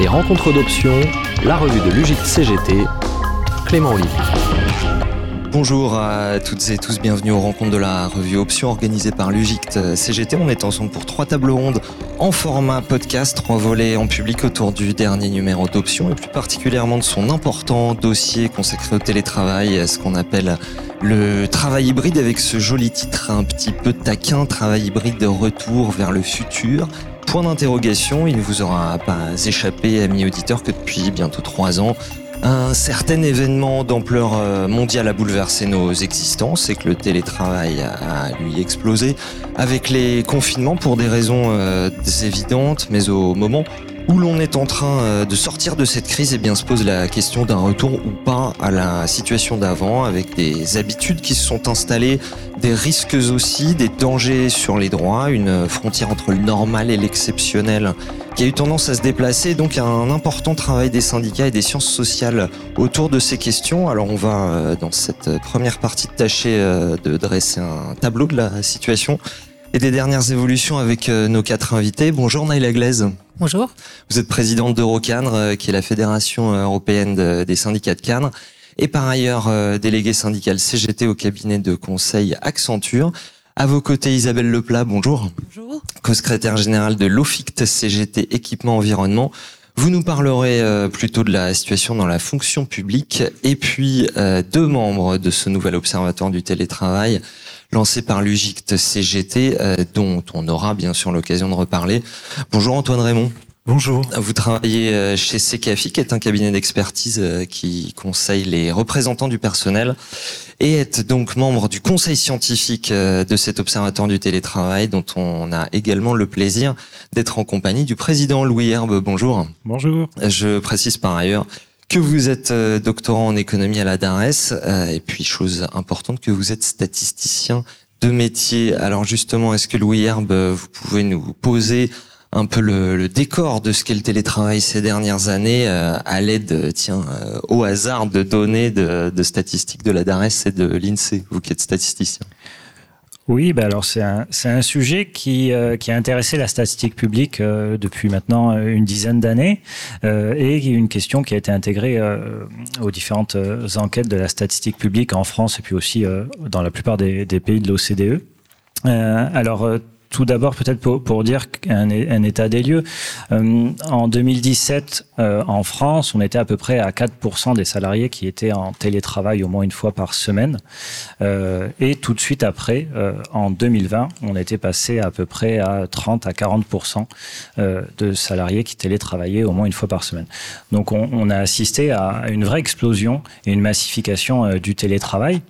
Les rencontres d'options, la revue de l'UGIC CGT, Clément Olivier. Bonjour à toutes et tous, bienvenue aux rencontres de la revue Options organisée par l'UGICT CGT. On est ensemble pour trois tables rondes en format podcast, trois volets en public autour du dernier numéro d'Options et plus particulièrement de son important dossier consacré au télétravail, à ce qu'on appelle le travail hybride avec ce joli titre un petit peu taquin, travail hybride de retour vers le futur. Point d'interrogation, il ne vous aura pas échappé, amis auditeurs, que depuis bientôt trois ans, un certain événement d'ampleur euh, mondiale a bouleversé nos existences et que le télétravail a, lui explosé avec les confinements pour des raisons euh, évidentes, mais au moment où l'on est en train euh, de sortir de cette crise, eh bien, se pose la question d'un retour ou pas à la situation d'avant, avec des habitudes qui se sont installées, des risques aussi, des dangers sur les droits, une frontière entre le normal et l'exceptionnel qui a eu tendance à se déplacer, donc un important travail des syndicats et des sciences sociales autour de ces questions. Alors on va, euh, dans cette première partie, tâcher euh, de dresser un tableau de la situation et des dernières évolutions avec nos quatre invités. Bonjour Naïla Glaise. Bonjour. Vous êtes présidente d'Eurocadre, euh, qui est la fédération euh, européenne des syndicats de cadres, et par ailleurs euh, déléguée syndicale CGT au cabinet de conseil Accenture. À vos côtés, Isabelle Leplat, bonjour. Bonjour. Co-secrétaire générale de l'OFICT CGT Équipement Environnement. Vous nous parlerez plutôt de la situation dans la fonction publique et puis deux membres de ce nouvel observatoire du télétravail lancé par l'UGICT CGT, euh, dont on aura bien sûr l'occasion de reparler. Bonjour Antoine Raymond. Bonjour. Vous travaillez euh, chez CKFI, qui est un cabinet d'expertise euh, qui conseille les représentants du personnel et êtes donc membre du conseil scientifique de cet observatoire du télétravail dont on a également le plaisir d'être en compagnie du président Louis Herbe. Bonjour. Bonjour. Je précise par ailleurs que vous êtes euh, doctorant en économie à la DARES, euh, et puis chose importante, que vous êtes statisticien de métier. Alors justement, est-ce que Louis Herbe, vous pouvez nous poser un peu le, décor de ce qu'est le télétravail ces dernières années euh, à l'aide, tiens, au hasard de données de, de statistiques de la DARES et de l'INSEE, vous qui êtes statisticien? Oui, bah alors c'est un, un sujet qui, euh, qui a intéressé la statistique publique euh, depuis maintenant euh, une dizaine d'années euh, et une question qui a été intégrée aux différentes enquêtes de la statistique publique en France et puis aussi dans la plupart des, des pays de l'OCDE. alors tout d'abord, peut-être pour, pour, dire un, un, état des lieux. Euh, en 2017, euh, en France, on était à peu près à 4% des salariés qui étaient en télétravail au moins une fois par semaine. Euh, et tout de suite après, euh, en 2020, on était passé à peu près à 30 à 40% euh, de salariés qui télétravaillaient au moins une fois par semaine. Donc on, on a assisté à une vraie explosion et une massification euh, du télétravail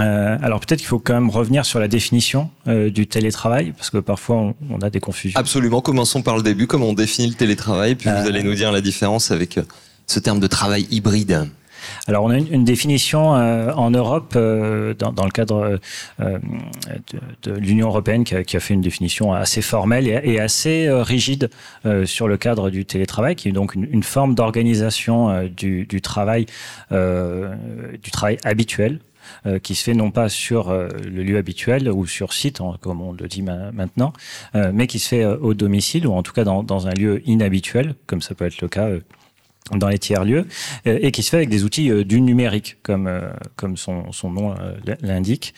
euh, alors peut-être qu'il faut quand même revenir sur la définition euh, du télétravail, parce que parfois on, on, a des confusions. Absolument, commençons par le début, comment on définit le télétravail, puis euh... vous allez nous dire la différence avec euh, ce terme de travail hybride. Alors, on a une, une définition euh, en Europe, euh, dans, dans, le cadre euh, de, de l'Union européenne, qui a, qui a, fait une définition assez formelle et, et assez rigide sur le cadre du télétravail, qui est donc une, une forme d'organisation du, du, travail, du travail habituel euh, qui se fait non pas sur euh, le lieu habituel ou sur site, comme on le dit ma maintenant, euh, mais qui se fait au domicile ou en tout cas dans, un lieu inhabituel, comme ça peut être le cas dans les tiers-lieux euh, et qui se fait avec des outils euh, du numérique, comme, euh, comme son, son nom l'indique.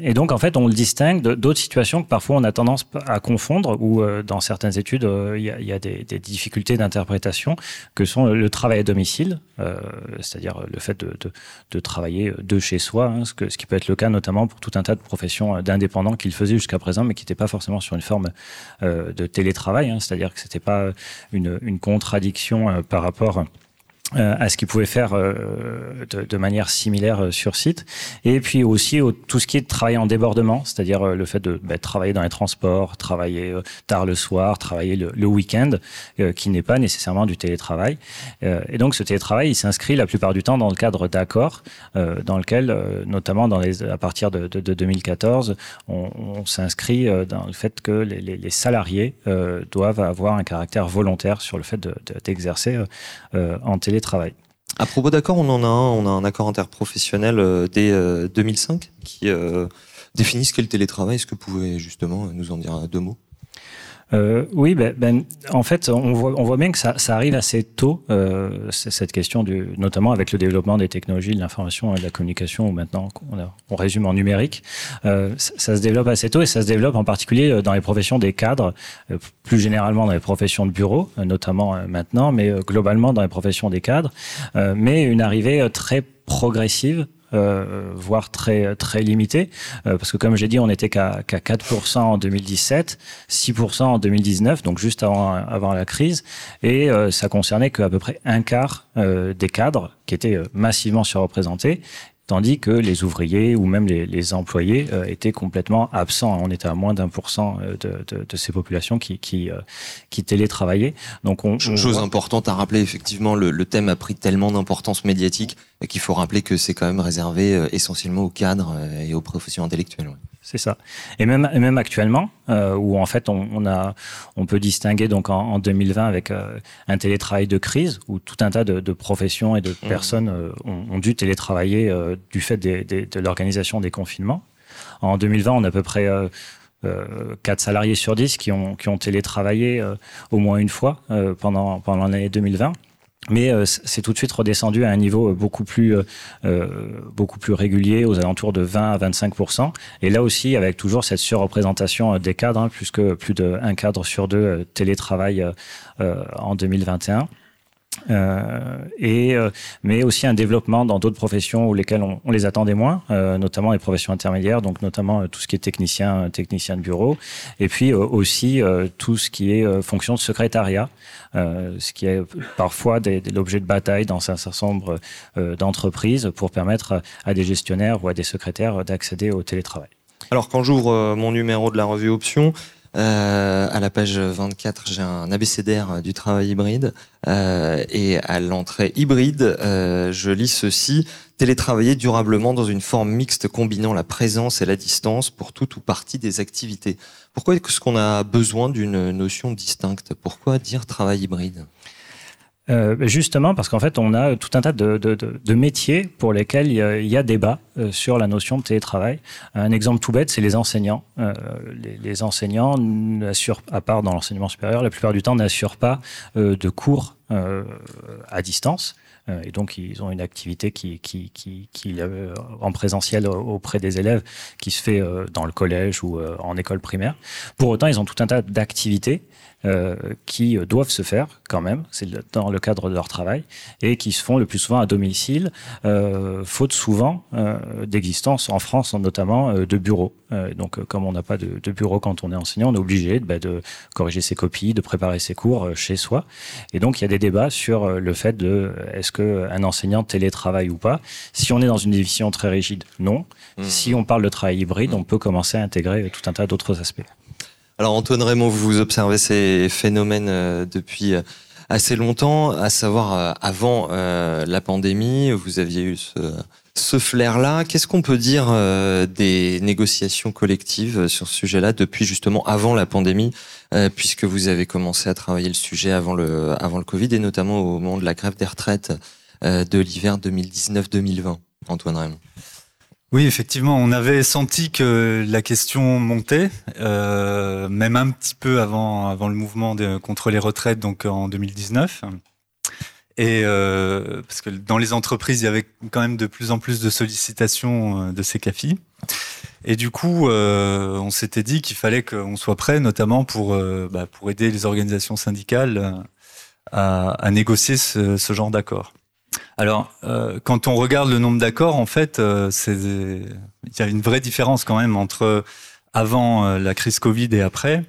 Et donc, en fait, on le distingue d'autres situations que parfois on a tendance à confondre, ou dans certaines études, il y a, des, difficultés d'interprétation, que sont le travail à domicile, c'est-à-dire le fait de, de, travailler de chez soi, hein, ce, que, ce qui peut être le cas notamment pour tout un tas de professions d'indépendants qu'il faisait jusqu'à présent, mais qui n'étaient pas forcément sur une forme de télétravail, hein, c'est-à-dire que c'était pas une contradiction par rapport rapport Euh, à ce qu'ils pouvaient faire euh, de, de, manière similaire euh, sur site. Et puis aussi au, tout ce qui est de travail en débordement, c'est-à-dire le fait de bah, travailler dans les transports, travailler tard le soir, travailler le, le week-end, euh, qui n'est pas nécessairement du télétravail. Euh, et donc ce télétravail, il s'inscrit la plupart du temps dans le cadre d'accords, dans lequel, notamment dans les, à partir de, de, de 2014, on, on s'inscrit dans le fait que les, les, les salariés doivent avoir un caractère volontaire sur le fait d'exercer de, en télétravail À propos d'accord, on en a un, on a un accord interprofessionnel euh, dès euh, 2005 qui euh, définit ce qu'est le télétravail. Est-ce que vous pouvez justement nous en dire deux mots? Euh, oui, ben, ben, en fait, on voit, on voit bien que ça, ça arrive assez tôt, euh, cette question, du, notamment avec le développement des technologies de l'information et de la communication, où maintenant on, résume en numérique. Euh, ça, se développe assez tôt et ça se développe en particulier euh, dans les professions des cadres, euh, plus généralement dans les professions de bureau, euh, notamment maintenant, mais globalement dans les professions des cadres. mais une arrivée très progressive euh, voire très très limité, euh, parce que comme j'ai dit, on n'était qu'à 4% en 2017, 6% en 2019, donc juste avant avant la crise, et euh, ça concernait qu'à peu près un quart des cadres qui étaient massivement surreprésentés tandis que les ouvriers ou même les, les employés euh, étaient complètement absents. On était à moins d'un pour cent euh, de, de, de, ces populations qui, qui, euh, qui télétravaillaient. Donc on, Chose importante à rappeler, effectivement, le, le thème a pris tellement d'importance médiatique qu'il faut rappeler que c'est quand même réservé essentiellement aux cadres et aux professions intellectuelles. C'est ça. Et même, et même actuellement, euh, où en fait on, on, a, on peut distinguer donc en, en 2020 avec euh, un télétravail de crise, où tout un tas de, de professions et de mmh. personnes euh, ont, ont, dû télétravailler du fait des, des, de l'organisation des confinements. En 2020, on a à peu près euh, 4 salariés sur 10 qui ont, qui ont télétravaillé au moins une fois pendant, pendant l'année 2020 mais euh, c'est tout de suite redescendu à un niveau euh, beaucoup plus euh, beaucoup plus régulier aux alentours de 20 à 25% et là aussi avec toujours cette surreprésentation des cadres hein, puisque plus de un cadre sur deux télétravaille en 2021 euh, et euh, mais aussi un développement dans d'autres professions où lesquelles on, les attendait moins, euh, notamment les professions intermédiaires, donc notamment tout ce qui est technicien, technicien de bureau, et puis aussi tout ce qui est fonction de secrétariat, ce qui est parfois l'objet de bataille dans un certain nombre d'entreprises pour permettre à des gestionnaires ou à des secrétaires d'accéder au télétravail. Alors quand j'ouvre mon numéro de la revue Option, euh, à la page 24, j'ai un abécédaire du travail hybride. Euh, et à l'entrée hybride, euh, je lis ceci. Télétravailler durablement dans une forme mixte combinant la présence et la distance pour toute ou partie des activités. Pourquoi est-ce qu'on a besoin d'une notion distincte? Pourquoi dire travail hybride? Euh, justement, parce qu'en fait, on a tout un tas de, de, de, de métiers pour lesquels il y a, débat euh, sur la notion de télétravail. Un exemple tout bête, c'est les enseignants. Euh, les, les, enseignants n'assurent, à part dans l'enseignement supérieur, la plupart du temps n'assurent pas euh, de cours euh, à distance. Euh, et donc, ils ont une activité qui, qui, qui, qui en présentiel auprès des élèves qui se fait dans le collège ou en école primaire. Pour autant, ils ont tout un tas d'activités euh, qui doivent se faire quand même, c'est dans le cadre de leur travail, et qui se font le plus souvent à domicile, euh, faute souvent euh, d'existence en France notamment euh, de bureaux. Euh, donc comme on n'a pas de, de, bureau quand on est enseignant, on est obligé bah, de corriger ses copies, de préparer ses cours chez soi. Et donc il y a des débats sur le fait de est-ce qu'un enseignant télétravaille ou pas. Si on est dans une définition très rigide, non. Mmh. Si on parle de travail hybride, mmh. on peut commencer à intégrer tout un tas d'autres aspects. Alors Antoine Raymond, vous observez ces phénomènes euh, depuis euh, assez longtemps, à savoir euh, avant la pandémie, vous aviez eu ce, ce flair-là. Qu'est-ce qu'on peut dire des négociations collectives sur ce sujet-là depuis justement avant la pandémie, puisque vous avez commencé à travailler le sujet avant le, avant le Covid et notamment au moment de la grève des retraites de l'hiver 2019-2020, Antoine Raymond? Oui, effectivement, on avait senti que la question montait, euh, même un petit peu avant, le mouvement contre les retraites, donc en 2019. Et euh, parce que dans les entreprises, il y avait quand même de plus en plus de sollicitations euh, de ces CAFI. Et du coup, euh, on s'était dit qu'il fallait qu'on soit prêt, notamment pour, bah, aider les organisations syndicales à, négocier ce genre d'accord. Alors, euh, quand on regarde le nombre d'accords, en fait, euh, il y a une vraie différence quand même entre avant euh, la crise Covid et après.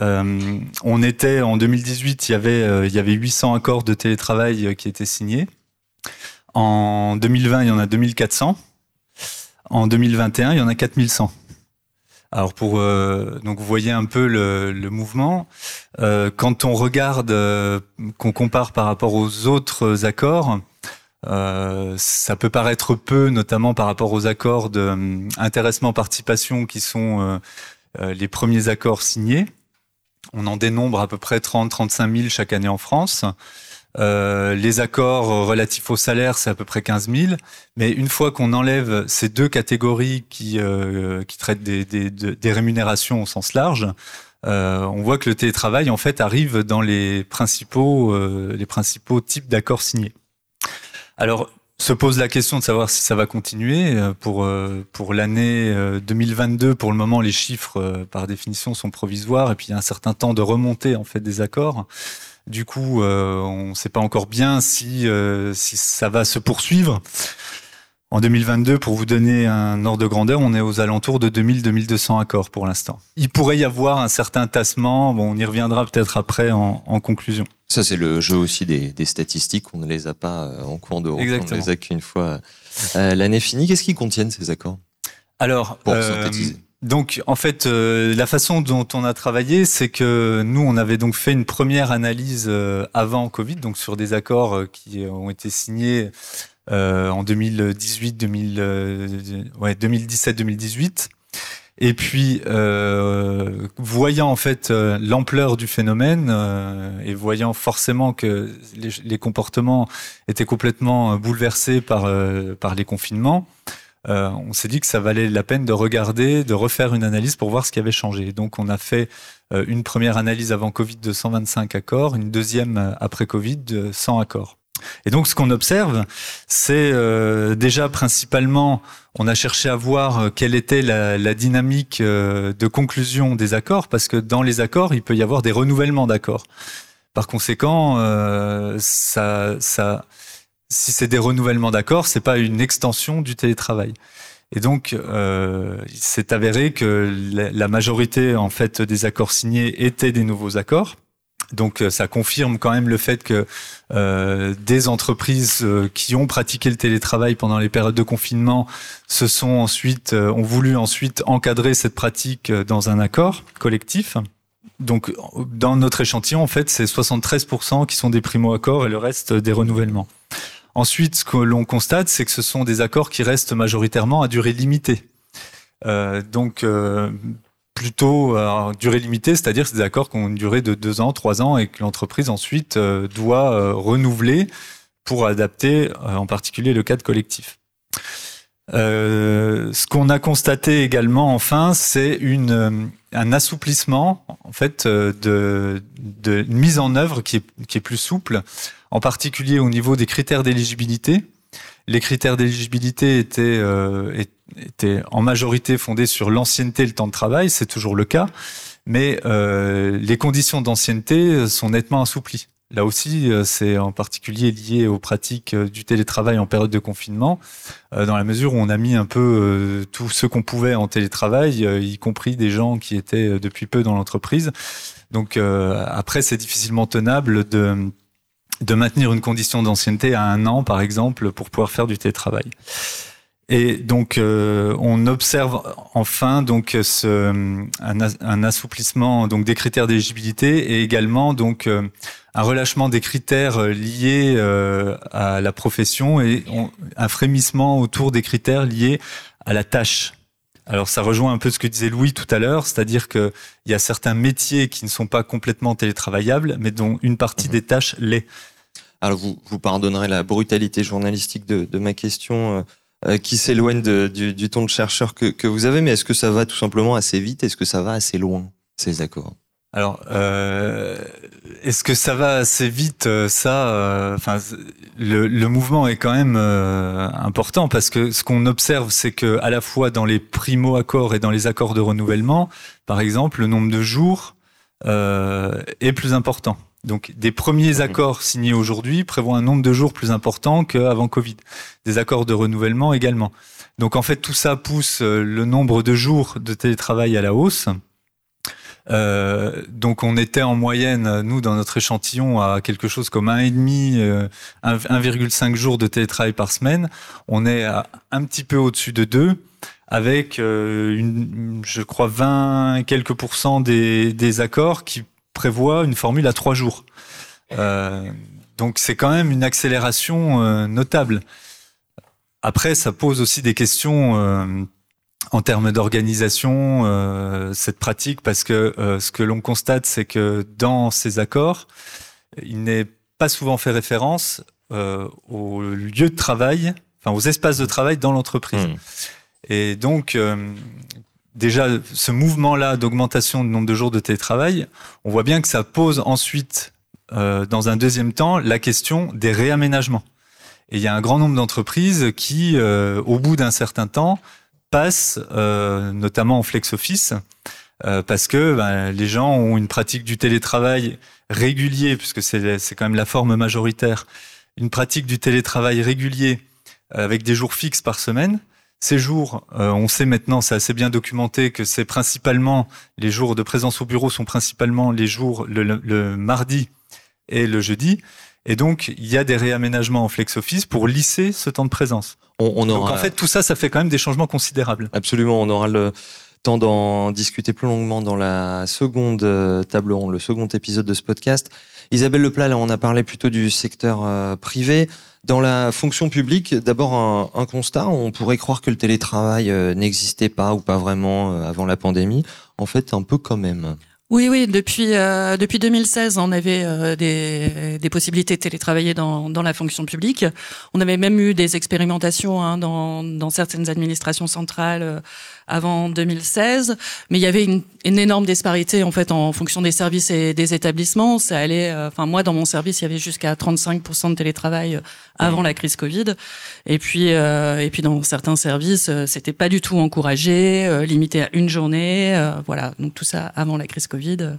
On était en 2018, il y avait il y avait 800 accords de télétravail qui étaient signés. En 2020, il y en a 2400. En 2021, il y en a 4100. Alors pour euh, donc vous voyez un peu le, le mouvement. Euh, quand on regarde, euh, qu'on compare par rapport aux autres accords, euh, ça peut paraître peu, notamment par rapport aux accords d'intéressement participation qui sont les premiers accords signés. On en dénombre à peu près 30-35 000 chaque année en France. Euh, les accords relatifs au salaire, c'est à peu près 15 000. Mais une fois qu'on enlève ces deux catégories qui, euh, traitent des, rémunérations au sens large, on voit que le télétravail en fait arrive dans les principaux les principaux types d'accords signés. Alors se pose la question de savoir si ça va continuer pour pour l'année 2022. Pour le moment, les chiffres par définition sont provisoires et puis il y a un certain temps de remontée en fait des accords. Du coup, on ne sait pas encore bien si si ça va se poursuivre. En 2022, pour vous donner un ordre de grandeur, on est aux alentours de 2000-2200 accords pour l'instant. Il pourrait y avoir un certain tassement, bon, on y reviendra peut-être après en, conclusion. Ça, c'est le jeu aussi des, statistiques, on ne les a pas euh, en cours de route, on les a qu'une fois euh, l'année finie. Qu'est-ce qu'ils contiennent ces accords? Alors, pour euh, donc en fait, la façon dont on a travaillé, c'est que nous, on avait donc fait une première analyse avant Covid, donc sur des accords qui ont été signés euh, en 2018, 2000, ouais, 2017, 2018. Et puis, euh, voyant en fait euh, l'ampleur du phénomène euh, et voyant forcément que les, comportements étaient complètement bouleversés par les confinements, on s'est dit que ça valait la peine de regarder, de refaire une analyse pour voir ce qui avait changé. Donc, on a fait une première analyse avant Covid de 125 accords, une deuxième après Covid de 100 accords. Et donc, ce qu'on observe, c'est euh, déjà principalement, on a cherché à voir euh, quelle était la, la dynamique euh, de conclusion des accords, parce que dans les accords, il peut y avoir des renouvellements d'accords. Par conséquent, ça, ça, si c'est des renouvellements d'accords, c'est pas une extension du télétravail. Et donc, euh, avéré que la, majorité en fait des accords signés étaient des nouveaux accords. Donc euh, ça confirme quand même le fait que euh, des entreprises euh, qui ont pratiqué le télétravail pendant les périodes de confinement se sont ensuite ont voulu ensuite encadrer cette pratique dans un accord collectif. Donc dans notre échantillon en fait c'est 73% qui sont des primo-accords et le reste des renouvellements. Ensuite ce que l'on constate c'est que ce sont des accords qui restent majoritairement à durée limitée. Euh, donc plutôt à durée limitée, c'est-à-dire c'est des accords qui ont une durée de deux ans, trois ans et que l'entreprise ensuite euh, doit euh, renouveler pour adapter euh, en particulier le cadre collectif. ce qu'on a constaté également, enfin, c'est un assouplissement en fait de, mise en œuvre qui est plus souple, en particulier au niveau des critères d'éligibilité. Les critères d'éligibilité étaient, était en majorité fondée sur l'ancienneté et le temps de travail, c'est toujours le cas, mais euh, les conditions d'ancienneté sont nettement assouplies. Là aussi, euh, c'est en particulier lié aux pratiques euh, du télétravail en période de confinement, dans la mesure où on a mis un peu tout ce qu'on pouvait en télétravail, y compris des gens qui étaient depuis peu dans l'entreprise. Donc après, c'est difficilement tenable de, de maintenir une condition d'ancienneté à un an, par exemple, pour pouvoir faire du télétravail. Et donc, euh, on observe enfin donc ce, un, assouplissement donc des critères d'éligibilité et également donc euh, un relâchement des critères liés euh, à la profession et un frémissement autour des critères liés à la tâche. Alors, ça rejoint un peu ce que disait Louis tout à l'heure, c'est-à-dire qu'il y a certains métiers qui ne sont pas complètement télétravaillables, mais dont une partie mmh. des tâches l'est. Alors, vous, vous pardonnerez la brutalité journalistique de, de ma question euh, qui s'éloigne du, du, ton de chercheur que, que vous avez, mais est-ce que ça va tout simplement assez vite? Est-ce que ça va assez loin, ces accords? Alors, euh, est-ce que ça va assez vite euh, Ça, euh, enfin, le, le, mouvement est quand même important parce que ce qu'on observe, c'est que à la fois dans les primo accords et dans les accords de renouvellement, par exemple, le nombre de jours est plus important. Donc, des premiers accords signés aujourd'hui prévoient un nombre de jours plus important qu'avant Covid. Des accords de renouvellement également. Donc, en fait, tout ça pousse euh, le nombre de jours de télétravail à la hausse. Euh, donc, on était en moyenne, nous, dans notre échantillon, à quelque chose comme un et demi, 1,5 euh, jours de télétravail par semaine. On est un petit peu au-dessus de 2 avec, une, je crois, 20 quelques pourcents des, accords qui prévoit une formule à trois jours. Euh, donc c'est quand même une accélération euh, notable. Après, ça pose aussi des questions euh, en termes d'organisation, cette pratique, parce que ce que l'on constate, c'est que dans ces accords, il n'est pas souvent fait référence au lieu de travail, enfin aux espaces de travail dans l'entreprise. Hmm. Et donc, déjà ce mouvement-là d'augmentation du nombre de jours de télétravail, on voit bien que ça pose ensuite, euh, dans un deuxième temps, la question des réaménagements. Et il y a un grand nombre d'entreprises qui, euh, au bout d'un certain temps, passent euh, notamment en flex office euh, parce que ben, les gens ont une pratique du télétravail régulier, puisque c'est quand même la forme majoritaire, une pratique du télétravail régulier avec des jours fixes par semaine. Ces jours, euh, on sait maintenant, c'est assez bien documenté que c'est principalement les jours de présence au bureau sont principalement les jours le, le, mardi et le jeudi. Et donc, il y a des réaménagements en flex office pour lisser ce temps de présence. On, on aura... Donc, en fait, tout ça, ça fait quand même des changements considérables. Absolument. On aura le temps d'en discuter plus longuement dans la seconde euh, table ronde, le second épisode de ce podcast. Isabelle Leplat, là, on a parlé plutôt du secteur euh, privé. Dans la fonction publique, d'abord un, un, constat, on pourrait croire que le télétravail euh, n'existait pas ou pas vraiment avant la pandémie. En fait, un peu quand même. Oui, oui. Depuis euh, depuis 2016, on avait euh, des, des possibilités de télétravailler dans, dans la fonction publique. On avait même eu des expérimentations hein, dans, dans certaines administrations centrales euh, avant 2016, mais il y avait une, une, énorme disparité en fait en fonction des services et des établissements. Ça allait. Euh, enfin, moi, dans mon service, il y avait jusqu'à 35% de télétravail avant la crise Covid. Et puis et puis dans certains services, c'était pas du tout encouragé, limité à une journée. voilà. Donc tout ça avant la crise Covid.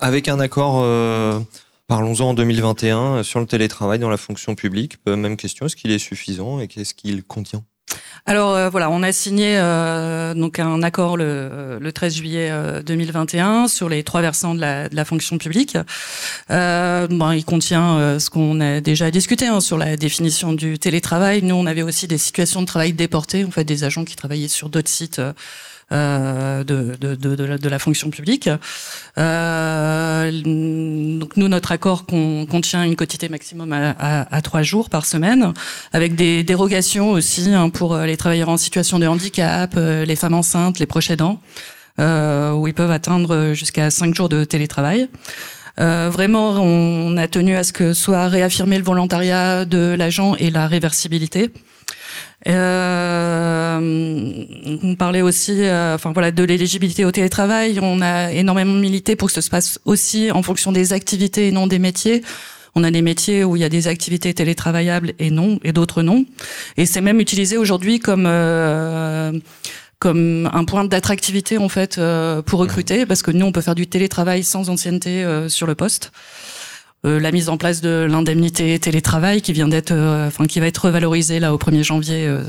Avec un accord, euh, parlons-en en 2021, euh, sur le télétravail dans la fonction publique. Euh, même question, est-ce qu'il est suffisant et qu'est-ce qu'il contient? Alors voilà, on a signé donc un accord le, le 13 juillet 2021 sur les trois versants de la, fonction publique. bon, il contient ce qu'on a déjà discuté hein, sur la définition du télétravail. Nous, on avait aussi des situations de travail déportées, en fait, des agents qui travaillaient sur d'autres sites euh, de, de, de, de, la, de, la, fonction publique. Euh, donc nous, notre accord contient une quotité maximum à, à, trois jours par semaine, avec des dérogations aussi hein, pour les travailleurs en situation de handicap, euh, les femmes enceintes, les proches aidants, euh, où ils peuvent atteindre jusqu'à cinq jours de télétravail. Euh, vraiment, on a tenu à ce que soit réaffirmé le volontariat de l'agent et la réversibilité. Euh, on parlait aussi, euh, enfin voilà, de l'éligibilité au télétravail. On a énormément milité pour que ça se passe aussi en fonction des activités et non des métiers. On a des métiers où il y a des activités télétravaillables et non, et d'autres non. Et c'est même utilisé aujourd'hui comme euh, comme un point d'attractivité en fait euh, pour recruter, parce que nous on peut faire du télétravail sans ancienneté euh, sur le poste. Euh, la mise en place de l'indemnité télétravail qui vient d'être, euh, enfin qui va être revalorisée là au 1er janvier euh,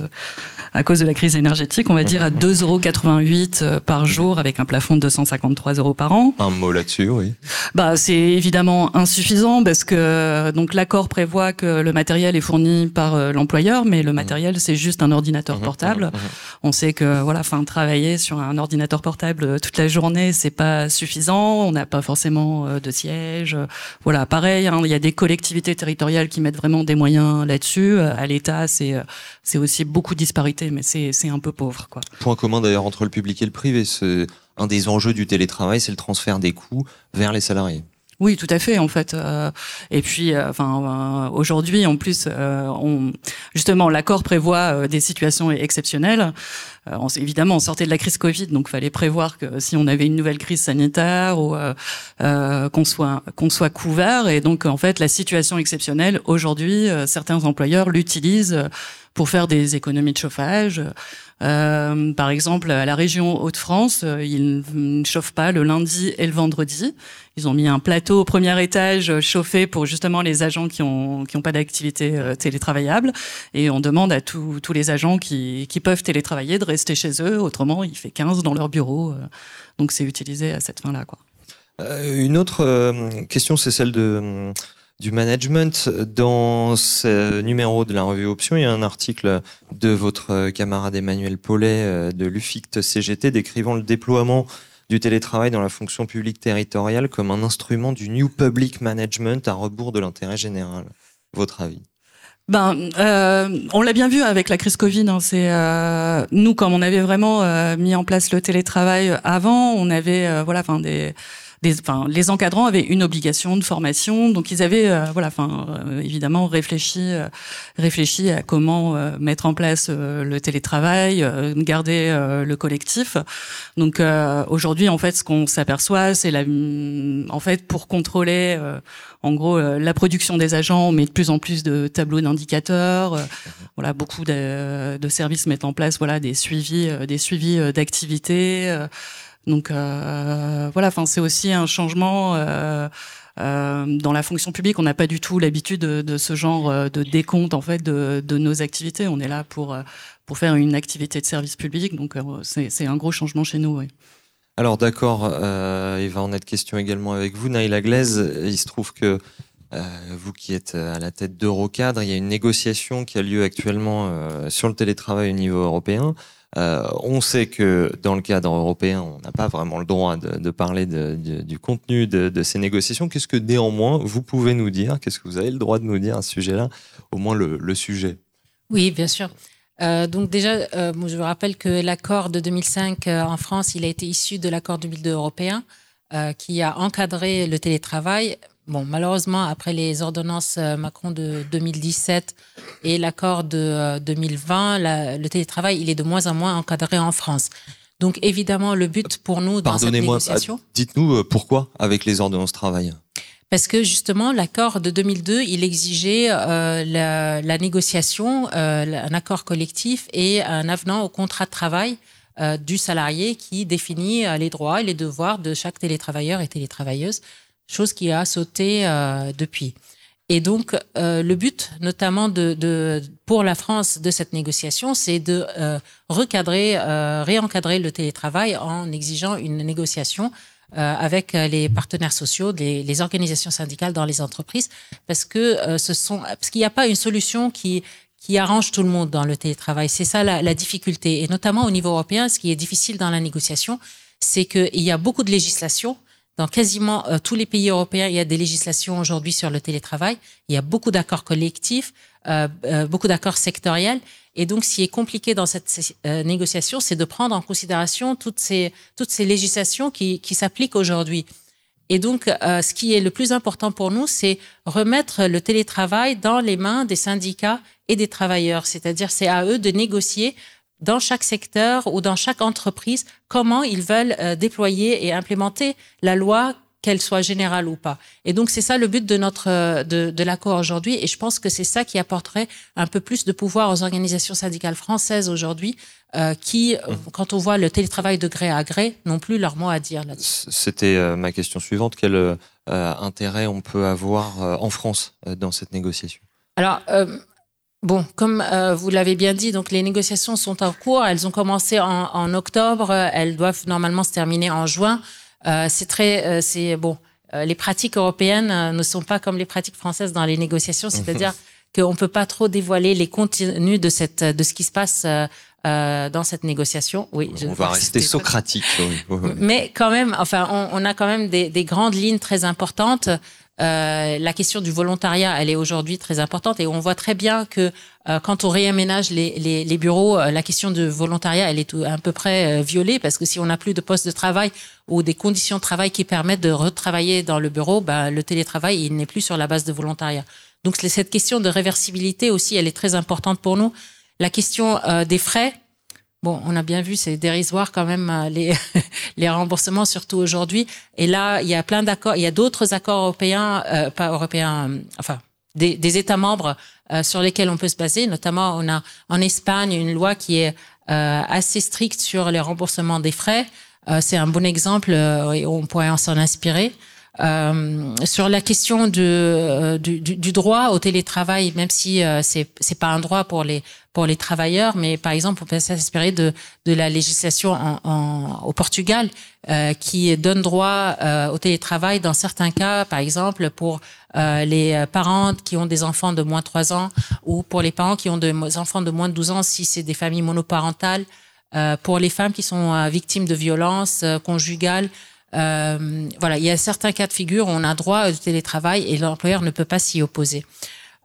à cause de la crise énergétique, on va dire à 2,88 euros par jour avec un plafond de 253 euros par an. Un mot là-dessus, oui. Bah, c'est évidemment insuffisant parce que donc l'accord prévoit que le matériel est fourni par l'employeur, mais le matériel c'est juste un ordinateur portable. On sait que voilà, enfin travailler sur un ordinateur portable toute la journée, c'est pas suffisant. On n'a pas forcément de siège. Voilà, pareil Hein, il y a des collectivités territoriales qui mettent vraiment des moyens là-dessus. Euh, à l'État, c'est euh, c'est aussi beaucoup de disparités, mais c'est un peu pauvre. Quoi. Point commun d'ailleurs entre le public et le privé. C'est un des enjeux du télétravail, c'est le transfert des coûts vers les salariés. Oui, tout à fait, en fait. Euh, et puis, enfin, aujourd'hui, en plus, on, justement, l'accord prévoit des situations exceptionnelles. Euh, on, évidemment, on sortait de la crise Covid, donc fallait prévoir que si on avait une nouvelle crise sanitaire ou euh, euh, qu'on soit qu'on soit couvert. Et donc, en fait, la situation exceptionnelle aujourd'hui, certains employeurs l'utilisent pour faire des économies de chauffage. Euh, par exemple, à la région Hauts-de-France, ils ne chauffent pas le lundi et le vendredi. Ils ont mis un plateau au premier étage chauffé pour justement les agents qui ont qui ont pas d'activité télétravaillable. Et on demande à tous tous les agents qui, qui peuvent télétravailler de rester chez eux. Autrement, il fait 15 dans leur bureau. Euh, donc c'est utilisé à cette fin-là. Quoi. Euh, une autre euh, question, c'est celle de du management. Dans ce numéro de la revue Option, il y a un article de votre camarade Emmanuel Paulet de l'UFICT CGT décrivant le déploiement du télétravail dans la fonction publique territoriale comme un instrument du New Public Management à rebours de l'intérêt général. Votre avis? Ben, euh, on l'a bien vu avec la crise Covid. Hein, c'est euh, nous, comme on avait vraiment euh, mis en place le télétravail avant, on avait euh, voilà, enfin des des, enfin, les encadrants avaient une obligation de formation, donc ils avaient, voilà, enfin, évidemment réfléchi, réfléchi à comment mettre en place le télétravail, garder le collectif. Donc aujourd'hui, en fait, ce qu'on s'aperçoit, c'est la, en fait, pour contrôler en gros, euh, la production des agents, on met de plus en plus de tableaux d'indicateurs. Euh, voilà, beaucoup de, services mettent en place, voilà, des suivis, euh, des suivis d'activités. Donc voilà, enfin, c'est aussi un changement. dans la fonction publique, on n'a pas du tout l'habitude de, ce genre de décompte en fait de, nos activités. On est là pour pour faire une activité de service public, donc c'est un gros changement chez nous. Alors d'accord, euh, il va en être question également avec vous, Naïla Glaise. Il se trouve que euh, vous qui êtes à la tête d'Eurocadre, il y a une négociation qui a lieu actuellement euh, sur le télétravail au niveau européen. Euh, on sait que dans le cadre européen, on n'a pas vraiment le droit de, parler du contenu de, ces négociations. Qu'est-ce que néanmoins vous pouvez nous dire Qu'est-ce que vous avez le droit de nous dire à ce sujet-là Au moins le, sujet? Oui, bien sûr. Euh, donc déjà, euh, je vous rappelle que l'accord de 2005 euh, en France, il a été issu de l'accord 2002 européen qui a encadré le télétravail. Bon, malheureusement, après les ordonnances Macron de 2017 et l'accord de 2020, le télétravail, il est de moins en moins encadré en France. Donc évidemment, le but pour nous dans cette négociation... Dites-nous pourquoi avec les ordonnances travail? Parce que justement l'accord de 2002, il exigeait euh, la, la, négociation, euh, un accord collectif et un avenant au contrat de travail euh, du salarié qui définit euh, les droits et les devoirs de chaque télétravailleur et télétravailleuse, chose qui a sauté euh, depuis. Et donc le but, notamment de, de, pour la France de cette négociation, c'est de recadrer, réencadrer le télétravail en exigeant une négociation euh, avec euh, les partenaires sociaux, les, les, organisations syndicales dans les entreprises, parce que euh, ce sont, parce qu'il n'y a pas une solution qui qui arrange tout le monde dans le télétravail. C'est ça la, la, difficulté, et notamment au niveau européen, ce qui est difficile dans la négociation, c'est qu'il y a beaucoup de législation. Dans quasiment tous les pays européens, il y a des législations aujourd'hui sur le télétravail. Il y a beaucoup d'accords collectifs, euh, beaucoup d'accords sectoriels. Et donc, ce qui est compliqué dans cette euh, négociation, c'est de prendre en considération toutes ces, toutes ces législations qui, qui s'appliquent aujourd'hui. Et donc, euh, ce qui est le plus important pour nous, c'est remettre le télétravail dans les mains des syndicats et des travailleurs. C'est-à-dire, c'est à eux de négocier dans chaque secteur ou dans chaque entreprise comment ils veulent euh, déployer et implémenter la loi qu'elle soit générale ou pas. Et donc c'est ça le but de notre de, de l'accord aujourd'hui. Et je pense que c'est ça qui apporterait un peu plus de pouvoir aux organisations syndicales françaises aujourd'hui, euh, qui, mmh. quand on voit le télétravail de gré à gré, n'ont plus leur mot à dire là-dessus. C'était euh, ma question suivante. Quel euh, intérêt on peut avoir euh, en France dans cette négociation? Alors. Bon, comme vous l'avez bien dit, donc les négociations sont en cours. Elles ont commencé en, en octobre. Elles doivent normalement se terminer en juin. Euh, c'est très, euh, c'est bon. Euh, les pratiques européennes ne sont pas comme les pratiques françaises dans les négociations, c'est-à-dire qu'on ne peut pas trop dévoiler les contenus de cette, de ce qui se passe euh, dans cette négociation. Oui, on va rester socratique. Mais quand même, enfin, on, on a quand même des, des, grandes lignes très importantes. Euh, la question du volontariat, elle est aujourd'hui très importante et on voit très bien que euh, quand on réaménage les, les, les bureaux, euh, la question du volontariat, elle est tout, à peu près violée parce que si on n'a plus de poste de travail ou des conditions de travail qui permettent de retravailler dans le bureau, ben, le télétravail, il n'est plus sur la base de volontariat. Donc cette question de réversibilité aussi, elle est très importante pour nous. La question des frais, Bon, on a bien vu, c'est dérisoire quand même euh, les, les remboursements, surtout aujourd'hui. Et là, il y a plein d'accords, il y a d'autres accords européens, euh, pas européens, euh, enfin, des, des, États membres sur lesquels on peut se baser. Notamment, on a en Espagne une loi qui est assez stricte sur les remboursements des frais. c'est un bon exemple et on pourrait s'en inspirer. Euh, sur la question de, euh, du, du, droit au télétravail, même si euh, c'est c'est pas un droit pour les pour les travailleurs, mais par exemple, on peut s'inspirer de de la législation en, en au Portugal euh, qui donne droit au télétravail dans certains cas, par exemple pour les parents qui ont des enfants de moins de 3 ans ou pour les parents qui ont des enfants de moins de 12 ans si c'est des familles monoparentales, pour les femmes qui sont victimes de violences conjugales. Euh, voilà, il y a certains cas de figure où on a droit au télétravail et l'employeur ne peut pas s'y opposer.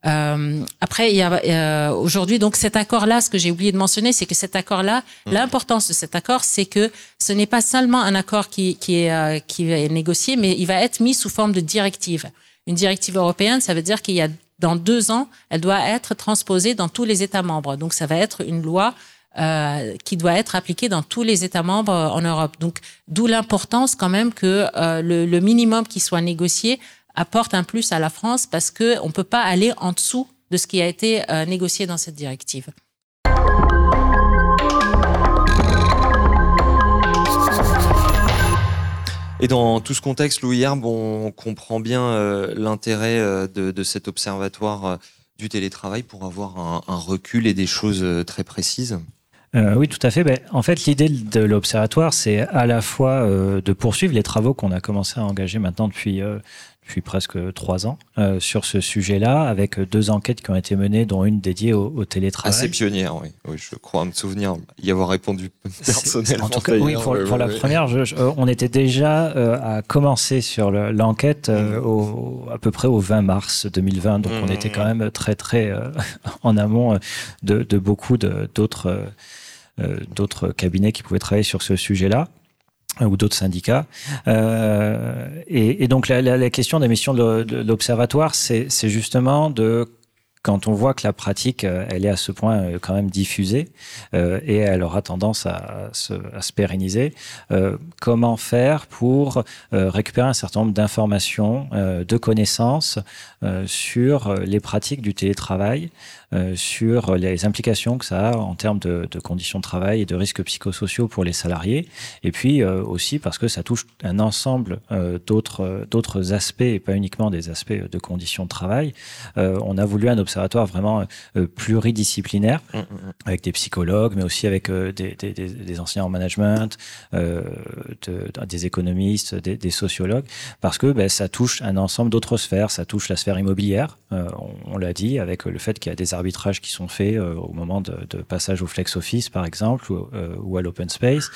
Euh, après, il y a aujourd'hui donc cet accord-là. Ce que j'ai oublié de mentionner, c'est que cet accord-là, mmh. l'importance de cet accord, c'est que ce n'est pas seulement un accord qui, qui est euh, qui est négocié, mais il va être mis sous forme de directive. Une directive européenne, ça veut dire qu'il y a dans deux ans, elle doit être transposée dans tous les États membres. Donc, ça va être une loi euh, qui doit être appliquée dans tous les États membres en Europe. Donc, d'où l'importance quand même que euh, le, minimum qui soit négocié apporte un plus à la France parce qu'on ne peut pas aller en dessous de ce qui a été euh, négocié dans cette directive. Et dans tout ce contexte, Louis Herbe, on comprend bien euh, l'intérêt euh, de, cet observatoire du télétravail pour avoir un, recul et des choses très précises. Oui, tout à fait. Ben, en fait, l'idée de l'observatoire, c'est à la fois de poursuivre les travaux qu'on a commencé à engager maintenant depuis depuis presque trois ans euh, sur ce sujet-là, avec deux enquêtes qui ont été menées, dont une dédiée au, télétravail. Assez pionnière, oui. oui. Je crois me souvenir y avoir répondu personnellement. En tout cas, oui, pour, la première, euh, on était déjà euh, à commencer sur l'enquête mmh. à peu près au 20 mars 2020, donc on était quand même très très en amont de, de beaucoup d'autres d'autres cabinets qui pouvaient travailler sur ce sujet-là ou d'autres syndicats. Euh, et, donc la, question des missions de, l'observatoire, c'est justement de quand on voit que la pratique, euh, elle est à ce point euh, quand même diffusée euh, et elle aura tendance à, se, pérenniser, euh, comment faire pour euh, récupérer un certain nombre d'informations, de connaissances sur les pratiques du télétravail, sur les implications que ça a en termes de, de, conditions de travail et de risques psychosociaux pour les salariés, et puis aussi parce que ça touche un ensemble d'autres d'autres aspects et pas uniquement des aspects de conditions de travail. on a voulu un observatoire vraiment euh, pluridisciplinaire, mmh, mmh, mmh. avec des psychologues, mais aussi avec euh, des, des, des, enseignants en management, euh, de, des économistes, des, des, sociologues, parce que ben, ça touche un ensemble d'autres sphères. Ça touche la sphère immobilière, on, on l'a dit, avec le fait qu'il y a des arbitrages qui sont faits au moment de, passage au flex office, par exemple, ou, ou à l'open space.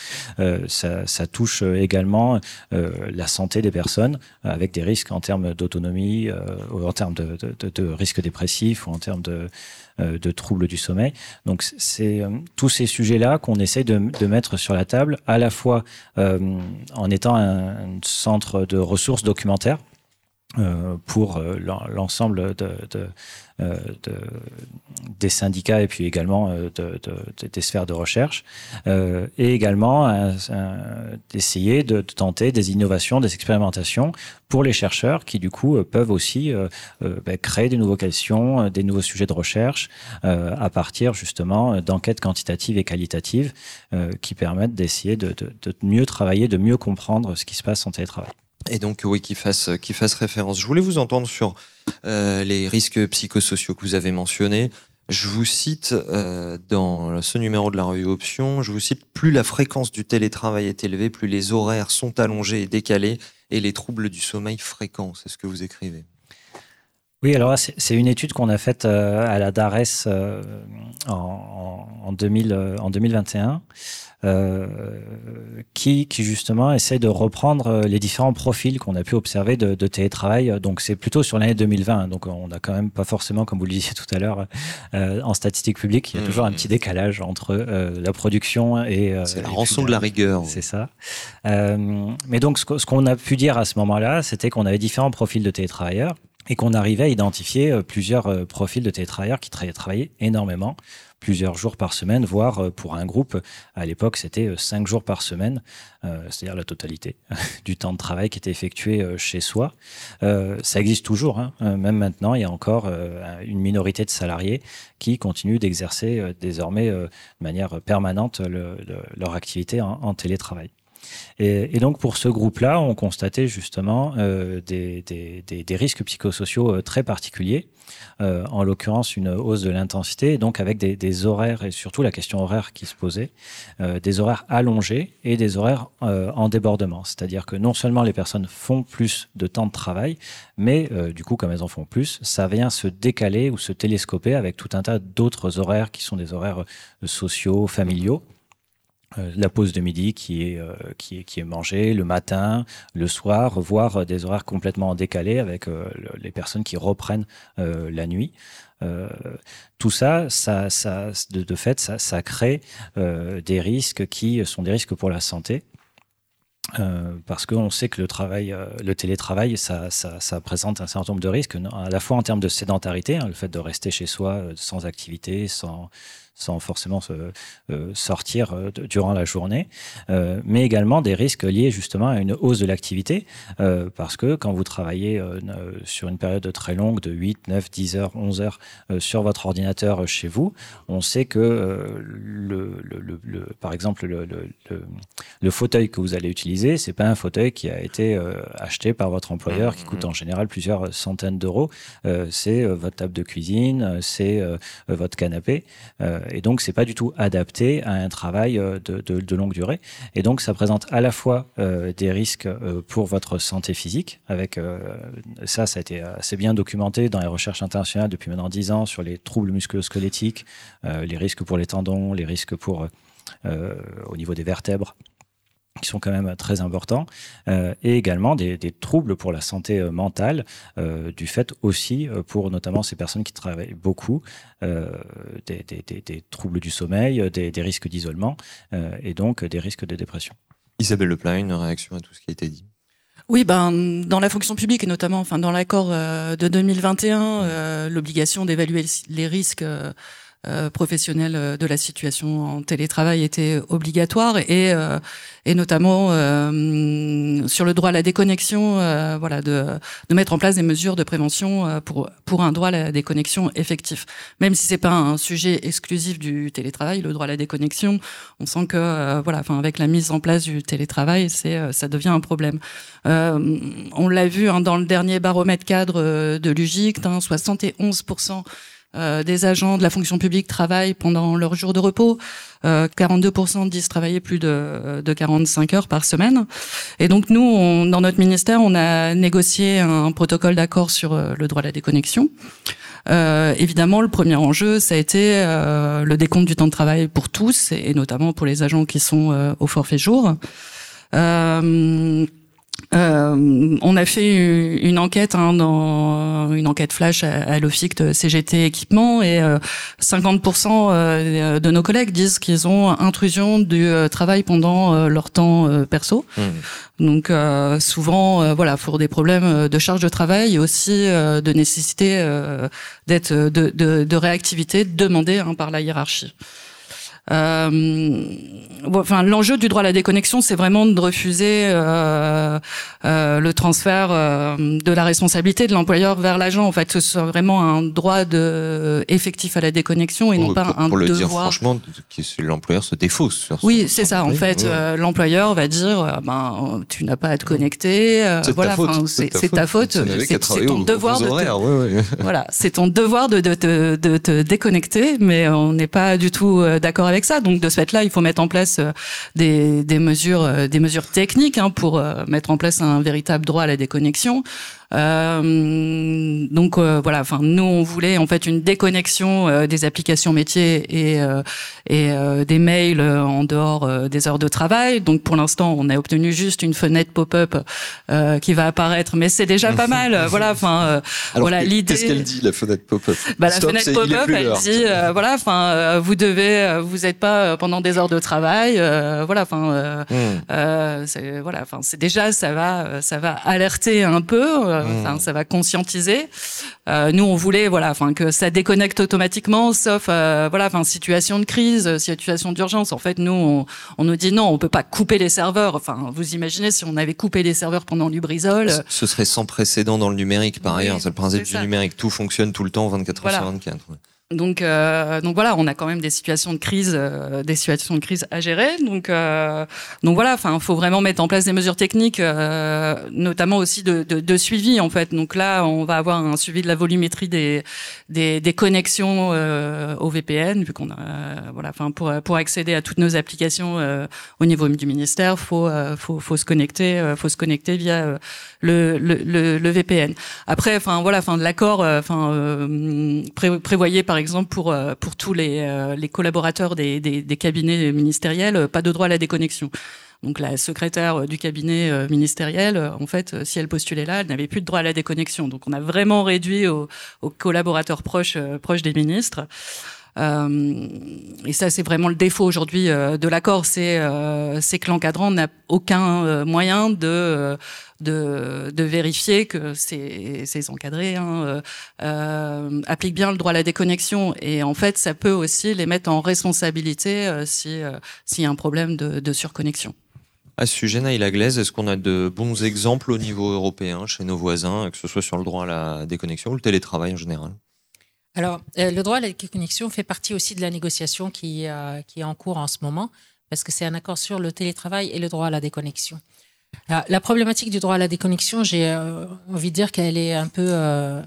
Ça, ça, touche également la santé des personnes, avec des risques en termes d'autonomie, en termes de, de, de risques dépressifs ou en termes de, euh, troubles du sommeil. Donc c'est euh, tous ces sujets-là qu'on essaie de, mettre sur la table, à la fois euh, en étant un, centre de ressources documentaires euh, pour euh, l'ensemble de, de, euh, de, des syndicats et puis également de, des sphères de recherche, et également d'essayer de, tenter des innovations, des expérimentations pour les chercheurs qui du coup peuvent aussi bah, créer des nouvelles questions, des nouveaux sujets de recherche à partir justement d'enquêtes quantitatives et qualitatives qui permettent d'essayer de, de mieux travailler, de mieux comprendre ce qui se passe en télétravail. Et donc, oui, qu'il fasse, qu'il fasse référence. Je voulais vous entendre sur euh, les risques psychosociaux que vous avez mentionnés. Je vous cite euh, dans ce numéro de la revue Option, je vous cite plus la fréquence du télétravail est élevée, plus les horaires sont allongés et décalés, et les troubles du sommeil fréquents. C'est ce que vous écrivez. Oui, alors c'est une étude qu'on a faite euh, à la DARES euh, en, en, 2000, en 2021 euh, qui, qui, justement essaie de reprendre euh, les différents profils qu'on a pu observer de, de télétravail. Donc c'est plutôt sur l'année 2020. Donc on n'a quand même pas forcément, comme vous le disiez tout à l'heure, euh, en statistique publique, il y a mmh, toujours un mmh. petit décalage entre euh, la production et... Euh, c'est la rançon de la rigueur. C'est ça. mais donc ce qu'on a pu dire à ce moment-là, c'était qu'on avait différents profils de télétravailleurs et qu'on arrivait à identifier plusieurs profils de télétravailleurs qui travaillaient énormément plusieurs jours par semaine, voire euh, pour un groupe, à l'époque c'était euh, cinq jours par semaine, euh, c'est-à-dire la totalité du temps de travail qui était effectué chez soi. ça existe toujours, hein. même maintenant, il y a encore une minorité de salariés qui continuent d'exercer désormais de manière permanente leur activité en télétravail. Et, donc pour ce groupe-là, on constatait justement euh, des, risques psychosociaux euh, très particuliers, euh, en l'occurrence une hausse de l'intensité, donc avec des, horaires, et surtout la question horaire qui se posait, des horaires allongés et des horaires en débordement. C'est-à-dire que non seulement les personnes font plus de temps de travail, mais du coup, comme elles en font plus, ça vient se décaler ou se télescoper avec tout un tas d'autres horaires qui sont des horaires sociaux, familiaux la pause de midi qui est, qui est, qui est mangée le matin, le soir, voire des horaires complètement décalés avec les personnes qui reprennent la nuit. tout ça, ça, ça de, de, fait, ça, ça crée des risques qui sont des risques pour la santé. Euh, parce qu'on sait que le travail, euh, le télétravail, ça, présente un certain nombre de risques, à la fois en termes de sédentarité, hein, le fait de rester chez soi euh, sans activité, sans, forcément sortir durant la journée, mais également des risques liés justement à une hausse de l'activité, parce que quand vous travaillez sur une période très longue de 8, 9, 10 heures, 11 heures sur votre ordinateur chez vous, on sait que par exemple le, le, fauteuil que vous allez utiliser, c'est pas un fauteuil qui a été acheté par votre employeur, qui coûte en général plusieurs centaines d'euros. c'est votre table de cuisine, c'est votre canapé et donc c'est pas du tout adapté à un travail euh, de, longue durée. Et donc ça présente à la fois euh, des risques euh, pour votre santé physique, avec ça, ça a été assez bien documenté dans les recherches internationales depuis maintenant 10 ans sur les troubles musculo-squelettiques, les risques pour les tendons, les risques pour au niveau des vertèbres qui sont quand même très importants, euh, et également des, troubles pour la santé euh, mentale, euh, du fait aussi, pour notamment ces personnes qui travaillent beaucoup, des, troubles du sommeil, des, risques d'isolement, et donc des risques de dépression. Isabelle Leplat, une réaction à tout ce qui a été dit? Oui, ben dans la fonction publique et notamment, enfin dans l'accord de 2021, l'obligation d'évaluer les risques euh, professionnels euh, de la situation en télétravail était obligatoire et, euh, et notamment sur le droit à la déconnexion, voilà, de, de mettre en place des mesures de prévention pour pour un droit à la déconnexion effectif. Même si c'est pas un sujet exclusif du télétravail, le droit à la déconnexion, on sent que voilà, enfin avec la mise en place du télétravail, c'est ça devient un problème. on l'a vu hein, dans le dernier baromètre cadre de l'UGICT, hein, 71 euh, des agents de la fonction publique travaillent pendant leur jour de repos. Euh, 42% disent travailler plus de, de 45 heures par semaine. Et donc nous, on, dans notre ministère, on a négocié un protocole d'accord sur euh, le droit à la déconnexion. Euh, évidemment, le premier enjeu, ça a été euh, le décompte du temps de travail pour tous, et, et notamment pour les agents qui sont au forfait jour. Euh, euh, on a fait une enquête hein, dans une enquête flash à, l'OFICT CGT équipement et 50% euh, euh, de nos collègues disent qu'ils ont intrusion du travail pendant leur temps perso. Mmh. Donc souvent voilà pour des problèmes de charge de travail et aussi de nécessité d'être de, de, de, réactivité demandée hein, par la hiérarchie. Euh, enfin, l'enjeu du droit à la déconnexion, c'est vraiment de refuser euh, euh, le transfert euh, de la responsabilité de l'employeur vers l'agent. En fait, ce soit vraiment un droit de effectif à la déconnexion et non pas un pour le Dire franchement, l'employeur se défausse sur. Oui, c'est ça. En fait, euh, l'employeur va dire, ben, tu n'as pas à te connecter. voilà, c'est ta, faute. C'est ton devoir de. Te, voilà, c'est ton devoir de, de, de, de te déconnecter, mais on n'est pas du tout d'accord Donc de ce fait-là, il faut mettre en place euh, des, des mesures, euh, des mesures techniques hein, pour euh, mettre en place un véritable droit à la déconnexion. Euh, donc euh, voilà, enfin nous on voulait en fait une déconnexion euh, des applications métiers et et des mails en dehors des heures de travail. Donc pour l'instant on a obtenu juste une fenêtre pop-up qui va apparaître, mais c'est déjà pas mal. voilà, enfin voilà l'idée. Qu'est-ce qu'elle dit la fenêtre pop-up? Bah, La fenêtre pop-up, elle dit voilà, enfin vous devez, vous n'êtes pas pendant des heures de travail. voilà, enfin c'est voilà, enfin c'est déjà ça va ça va alerter un peu Enfin, ça va conscientiser. Euh, nous, on voulait, voilà, enfin que ça déconnecte automatiquement, sauf, euh, voilà, enfin situation de crise, situation d'urgence. En fait, nous, on, on, nous dit non, on peut pas couper les serveurs. Enfin, vous imaginez si on avait coupé les serveurs pendant Lubrizol. Ce serait sans précédent dans le numérique, par ailleurs. C'est le principe du numérique. Tout fonctionne tout le temps, 24 heures sur 24. Donc, euh, donc voilà, on a quand même des situations de crise, euh, des situations de crise à gérer. Donc, euh, donc voilà, enfin, faut vraiment mettre en place des mesures techniques, euh, notamment aussi de, de, de, suivi en fait. Donc là, on va avoir un suivi de la volumétrie des des, des connexions euh, au VPN, vu qu'on a voilà, enfin pour pour accéder à toutes nos applications au niveau du ministère, faut faut faut se connecter, faut se connecter via le, le, le, VPN. Après, enfin voilà, enfin l'accord, enfin prévoyé par exemple, pour pour tous les les collaborateurs des, cabinets ministériels, pas de droit à la déconnexion. Donc la secrétaire du cabinet ministériel, en fait, si elle postulait là, elle n'avait plus de droit à la déconnexion. Donc on a vraiment réduit aux, collaborateurs proches des ministres. Euh, et ça, c'est vraiment le défaut aujourd'hui euh, de l'accord, c'est euh, que l'encadrant n'a aucun moyen de vérifier que ces, encadrés hein, appliquent bien le droit à la déconnexion. Et en fait, ça peut aussi les mettre en responsabilité euh, si s'il y a un problème de, de surconnexion. À ce sujet, Naïla Glaise, est-ce qu'on a de bons exemples au niveau européen, chez nos voisins, que ce soit sur le droit à la déconnexion ou le télétravail en général? Alors, euh, le droit à la connexion fait partie aussi de la négociation qui, euh, qui est en cours en ce moment, parce que c'est un accord sur le télétravail et le droit à la déconnexion. la problématique du droit à la déconnexion, j'ai euh, envie de dire qu'elle est un peu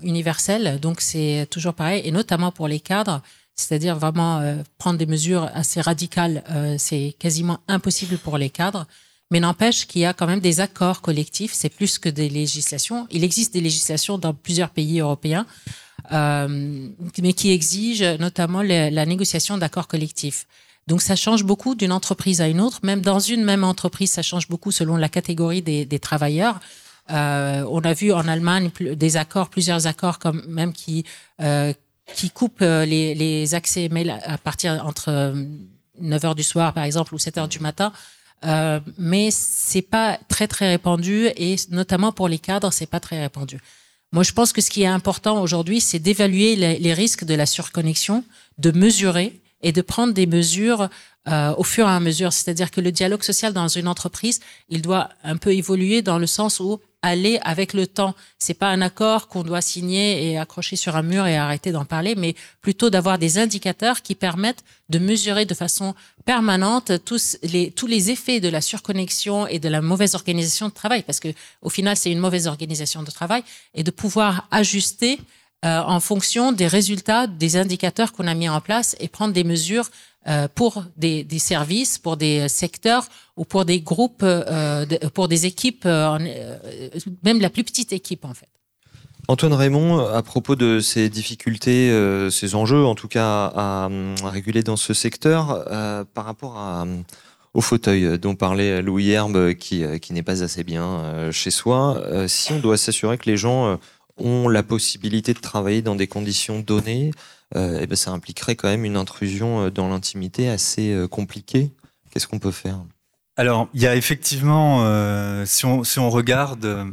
universelle, donc c'est toujours pareil, et notamment pour les cadres, c'est-à-dire vraiment prendre des mesures assez radicales, c'est quasiment impossible pour les cadres. Mais n'empêche qu'il y a quand même des accords collectifs, c'est plus que des législations. Il existe des législations dans plusieurs pays européens euh, mais qui exige notamment la négociation d'accords collectifs. Donc ça change beaucoup d'une entreprise à une autre. Même dans une même entreprise, ça change beaucoup selon la catégorie des, des travailleurs. Euh, on a vu en Allemagne des accords, plusieurs accords comme même qui euh, qui coupent euh, les, les accès mail à partir entre 9 euh, heures du soir par exemple ou 7 heures du matin. Euh, mais c'est pas très très répandu et notamment pour les cadres, c'est pas très répandu. Moi, je pense que ce qui est important aujourd'hui, c'est d'évaluer les, risques de la surconnexion, de mesurer et de prendre des mesures euh, au fur et à mesure. C'est-à-dire que le dialogue social dans une entreprise, il doit un peu évoluer dans le sens où aller avec le temps. C'est pas un accord qu'on doit signer et accrocher sur un mur et arrêter d'en parler, mais plutôt d'avoir des indicateurs qui permettent de mesurer de façon permanente tous les, tous les effets de la surconnexion et de la mauvaise organisation de travail, parce que au final, c'est une mauvaise organisation de travail, et de pouvoir ajuster euh, en fonction des résultats des indicateurs qu'on a mis en place et prendre des mesures pour des, services, pour des secteurs ou pour des groupes, euh, pour des équipes, euh, même la plus petite équipe en fait. Antoine Raymond, à propos de ces difficultés, ces enjeux en tout cas à, réguler dans ce secteur, par rapport au fauteuil dont parlait Louis Herbe qui n'est pas assez bien chez soi, si on doit s'assurer que les gens ont la possibilité de travailler dans des conditions données, euh, eh ben ça impliquerait quand même une intrusion euh, dans l'intimité assez euh, compliquée. Qu'est-ce qu'on peut faire? Alors, il y a effectivement, si, on, si on regarde,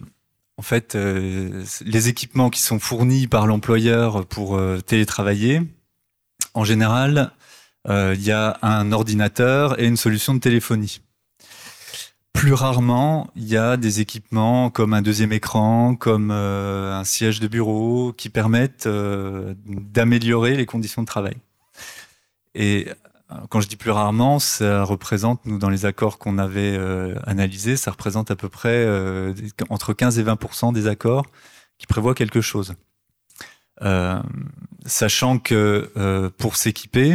en fait, les équipements qui sont fournis par l'employeur pour télétravailler, en général, il y a un ordinateur et une solution de téléphonie. Plus rarement, il y a des équipements comme un deuxième écran, comme euh, un siège de bureau, qui permettent euh, d'améliorer les conditions de travail. Et euh, quand je dis plus rarement, ça représente, nous, dans les accords qu'on avait analysés, ça représente à peu près entre 15 et 20% des accords qui prévoient quelque chose. sachant que pour s'équiper,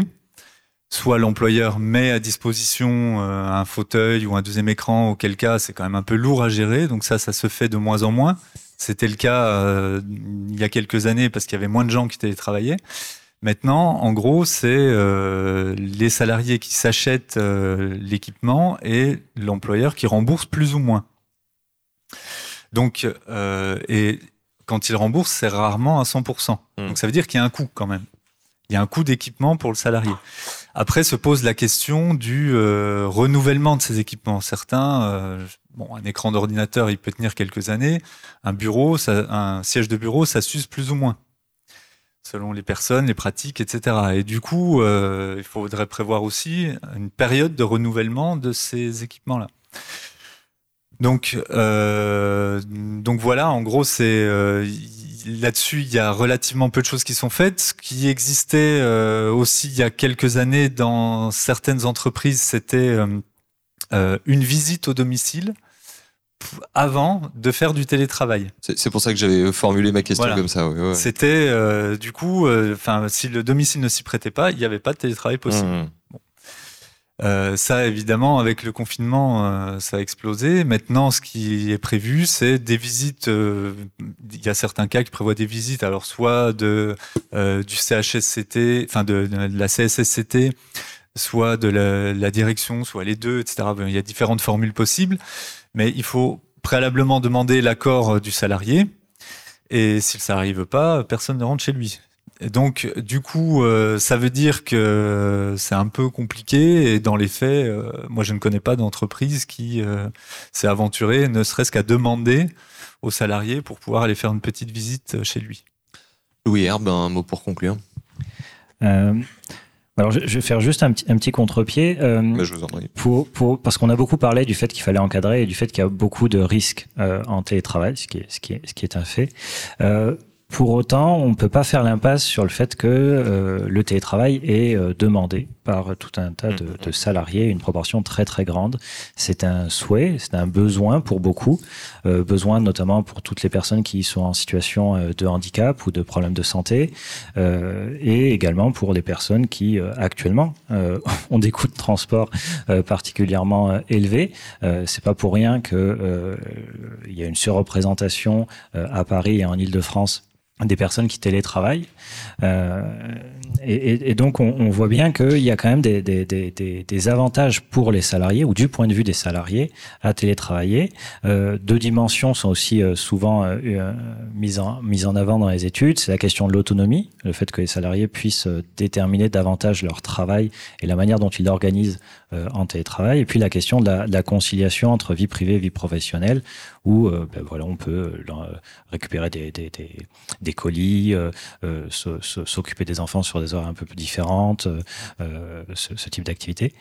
soit l'employeur met à disposition euh, un fauteuil ou un deuxième écran, auquel cas c'est quand même un peu lourd à gérer, donc ça, ça se fait de moins en moins. C'était le cas euh, il y a quelques années parce qu'il y avait moins de gens qui télétravaillaient. Maintenant, en gros, c'est euh, les salariés qui s'achètent l'équipement et l'employeur qui rembourse plus ou moins. Donc, et quand il rembourse, c'est rarement à 100%. Mmh. Donc ça veut dire qu'il y a un coût quand même. Il y a un coût d'équipement pour le salarié. Après se pose la question du euh, renouvellement de ces équipements. Certains, euh, un écran d'ordinateur, il peut tenir quelques années. Un bureau, un siège de bureau, ça s'use plus ou moins, selon les personnes, les pratiques, etc. Et du coup, euh, il faudrait prévoir aussi une période de renouvellement de ces équipements-là. Donc, donc voilà, en gros, c'est là-dessus, il y a relativement peu de choses qui sont faites. Ce qui existait euh, aussi il y a quelques années dans certaines entreprises, c'était euh, euh, une visite au domicile avant de faire du télétravail. C'est pour ça que j'avais formulé ma question comme ça. C'était du coup, enfin, si le domicile ne s'y prêtait pas, il n'y avait pas de télétravail possible. Mmh. Euh, ça, évidemment, avec le confinement, euh, ça a explosé. Maintenant, ce qui est prévu, c'est des visites. Euh, il y a certains cas qui prévoient des visites, alors soit de du CHSCT, enfin de, la CSSCT, soit de la, la, direction, soit les deux, etc. Il y a différentes formules possibles, mais il faut préalablement demander l'accord du salarié. Et si le salarié veut pas, personne ne rentre chez lui donc, du coup, euh, ça veut dire que c'est un peu compliqué. Et dans les faits, euh, moi, je ne connais pas d'entreprise qui euh, s'est aventurée, ne serait-ce qu'à demander aux salariés pour pouvoir aller faire une petite visite chez lui. Louis Herbe, un mot pour conclure. alors, je, vais faire juste un petit, un petit contre-pied. je vous en prie. Pour, pour, parce qu'on a beaucoup parlé du fait qu'il fallait encadrer et du fait qu'il y a beaucoup de risques en télétravail, ce qui est, ce qui est, ce qui est un fait. Pour autant, on ne peut pas faire l'impasse sur le fait que euh, le télétravail est euh, demandé par tout un tas de, salariés, une proportion très très grande. C'est un souhait, c'est un besoin pour beaucoup, euh, besoin notamment pour toutes les personnes qui sont en situation de handicap ou de problèmes de santé, et également pour les personnes qui actuellement ont des coûts de transport particulièrement élevés. c'est pas pour rien que il y a une surreprésentation à Paris et en Île-de-France des personnes qui télétravaillent. Euh, et, et, donc, on, on voit bien qu'il y a quand même des, des, des, des, avantages pour les salariés, ou du point de vue des salariés, à télétravailler. Euh, deux dimensions sont aussi euh, souvent euh, euh, mises, en, mises en avant dans les études. C'est la question de l'autonomie, le fait que les salariés puissent déterminer davantage leur travail et la manière dont ils l'organisent en télétravail. Et puis la question de la, de la conciliation entre vie privée et vie professionnelle, où euh, ben voilà, on peut euh, récupérer des, des, des, des colis, euh, s'occuper des enfants sur des heures un peu plus différentes, ce, ce, type d'activité.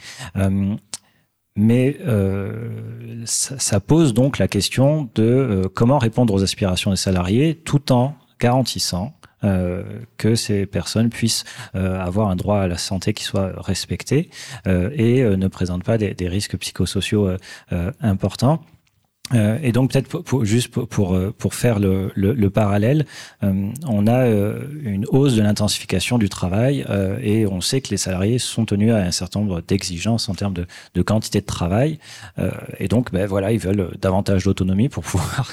mais euh, ça, ça, pose donc la question de euh, comment répondre aux aspirations des salariés tout en garantissant euh, que ces personnes puissent euh, avoir un droit à la santé qui soit respecté euh, et ne présentent pas des, des risques psychosociaux importants. Euh, et donc peut-être juste pour, pour, euh, pour faire le, le, le parallèle, euh, on a une hausse de l'intensification du travail et on sait que les salariés sont tenus à un certain nombre d'exigences en termes de, de, quantité de travail. Et donc ben, voilà ils veulent davantage d'autonomie pour pouvoir